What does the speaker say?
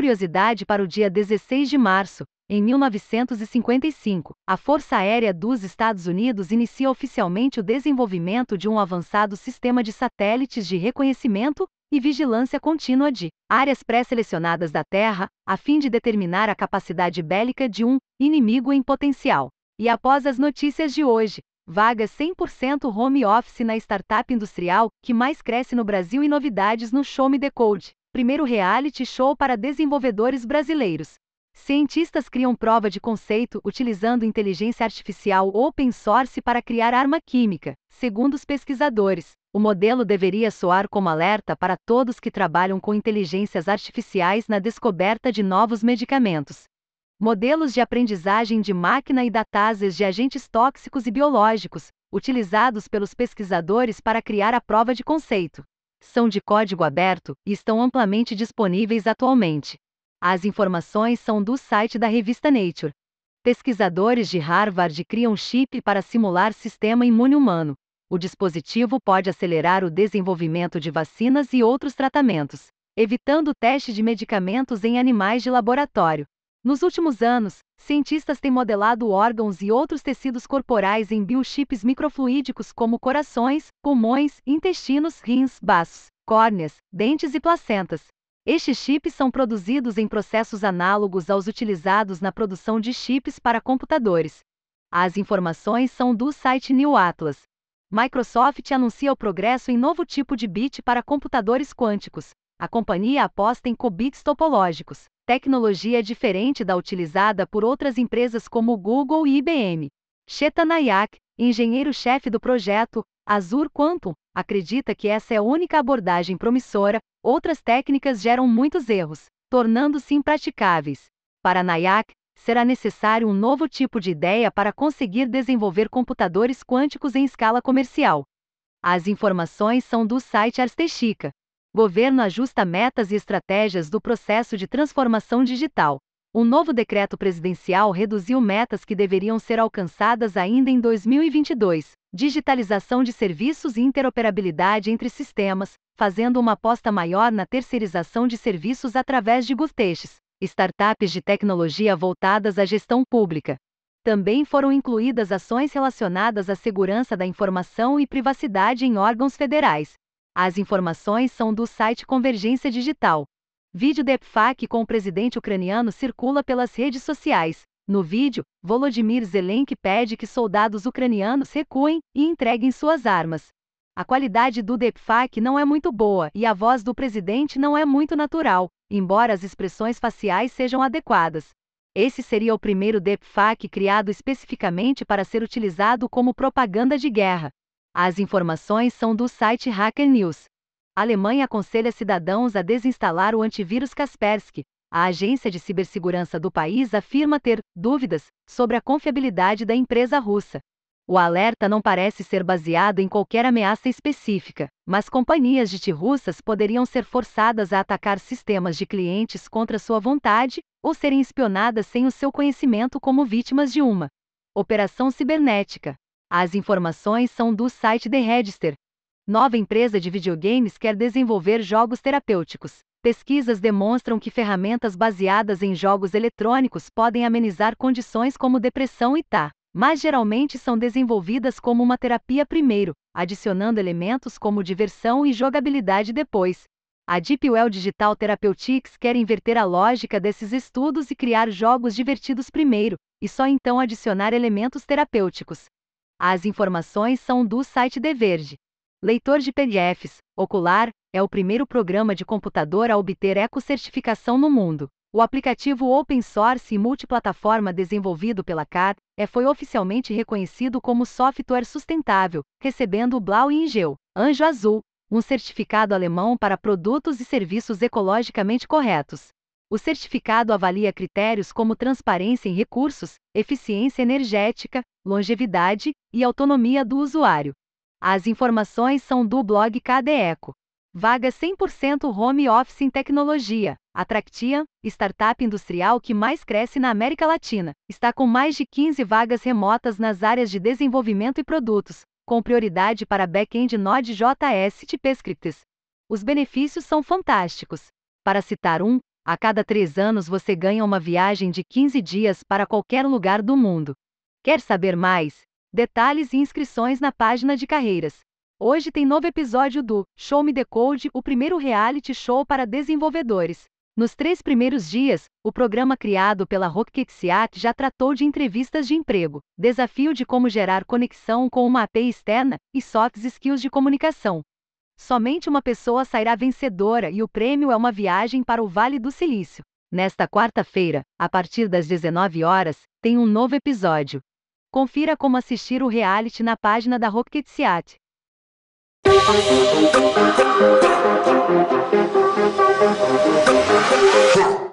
curiosidade para o dia 16 de março, em 1955, a Força Aérea dos Estados Unidos inicia oficialmente o desenvolvimento de um avançado sistema de satélites de reconhecimento e vigilância contínua de áreas pré-selecionadas da Terra, a fim de determinar a capacidade bélica de um inimigo em potencial. E após as notícias de hoje, vagas 100% home office na startup industrial que mais cresce no Brasil e novidades no Show Me the Code, primeiro reality show para desenvolvedores brasileiros. Cientistas criam prova de conceito utilizando inteligência artificial open source para criar arma química. Segundo os pesquisadores, o modelo deveria soar como alerta para todos que trabalham com inteligências artificiais na descoberta de novos medicamentos. Modelos de aprendizagem de máquina e datases de agentes tóxicos e biológicos, utilizados pelos pesquisadores para criar a prova de conceito, são de código aberto e estão amplamente disponíveis atualmente. As informações são do site da revista Nature. Pesquisadores de Harvard criam chip para simular sistema imune humano. O dispositivo pode acelerar o desenvolvimento de vacinas e outros tratamentos, evitando o teste de medicamentos em animais de laboratório. Nos últimos anos, cientistas têm modelado órgãos e outros tecidos corporais em biochips microfluídicos como corações, pulmões, intestinos, rins, baços, córneas, dentes e placentas, estes chips são produzidos em processos análogos aos utilizados na produção de chips para computadores. As informações são do site New Atlas. Microsoft anuncia o progresso em novo tipo de bit para computadores quânticos. A companhia aposta em qubits topológicos, tecnologia diferente da utilizada por outras empresas como Google e IBM. Sheta Nayak, engenheiro-chefe do projeto Azure Quantum, acredita que essa é a única abordagem promissora, outras técnicas geram muitos erros, tornando-se impraticáveis. Para Nayak, será necessário um novo tipo de ideia para conseguir desenvolver computadores quânticos em escala comercial. As informações são do site Arstechica. Governo ajusta metas e estratégias do processo de transformação digital. Um novo decreto presidencial reduziu metas que deveriam ser alcançadas ainda em 2022, digitalização de serviços e interoperabilidade entre sistemas, fazendo uma aposta maior na terceirização de serviços através de GovTechs, startups de tecnologia voltadas à gestão pública. Também foram incluídas ações relacionadas à segurança da informação e privacidade em órgãos federais. As informações são do site Convergência Digital. Vídeo de EPFAC com o presidente ucraniano circula pelas redes sociais. No vídeo, Volodymyr Zelensky pede que soldados ucranianos recuem e entreguem suas armas. A qualidade do deepfake não é muito boa e a voz do presidente não é muito natural, embora as expressões faciais sejam adequadas. Esse seria o primeiro deepfake criado especificamente para ser utilizado como propaganda de guerra. As informações são do site Hacker News. A Alemanha aconselha cidadãos a desinstalar o antivírus Kaspersky, a agência de cibersegurança do país afirma ter dúvidas sobre a confiabilidade da empresa russa. O alerta não parece ser baseado em qualquer ameaça específica, mas companhias de russas poderiam ser forçadas a atacar sistemas de clientes contra sua vontade ou serem espionadas sem o seu conhecimento como vítimas de uma operação cibernética. As informações são do site The Register. Nova empresa de videogames quer desenvolver jogos terapêuticos. Pesquisas demonstram que ferramentas baseadas em jogos eletrônicos podem amenizar condições como depressão e TA, mas geralmente são desenvolvidas como uma terapia primeiro, adicionando elementos como diversão e jogabilidade depois. A Deepwell Digital Therapeutics quer inverter a lógica desses estudos e criar jogos divertidos primeiro, e só então adicionar elementos terapêuticos. As informações são do site The Verge. Leitor de PDFs, Ocular, é o primeiro programa de computador a obter eco-certificação no mundo. O aplicativo open source e multiplataforma desenvolvido pela CAD é, foi oficialmente reconhecido como software sustentável, recebendo o Blau Ingel, Anjo Azul, um certificado alemão para produtos e serviços ecologicamente corretos. O certificado avalia critérios como transparência em recursos, eficiência energética, longevidade e autonomia do usuário. As informações são do blog KDEco. Vaga 100% home office em tecnologia. A startup industrial que mais cresce na América Latina, está com mais de 15 vagas remotas nas áreas de desenvolvimento e produtos, com prioridade para back-end Node.js e TypeScript. Os benefícios são fantásticos. Para citar um, A cada três anos você ganha uma viagem de 15 dias para qualquer lugar do mundo. Quer saber mais? Detalhes e inscrições na página de carreiras. Hoje tem novo episódio do Show Me Decode, o primeiro reality show para desenvolvedores. Nos três primeiros dias, o programa criado pela Rocketiat já tratou de entrevistas de emprego, desafio de como gerar conexão com uma API externa e soft skills de comunicação. Somente uma pessoa sairá vencedora e o prêmio é uma viagem para o Vale do Silício. Nesta quarta-feira, a partir das 19 horas, tem um novo episódio. Confira como assistir o reality na página da Rocketiat. Huh.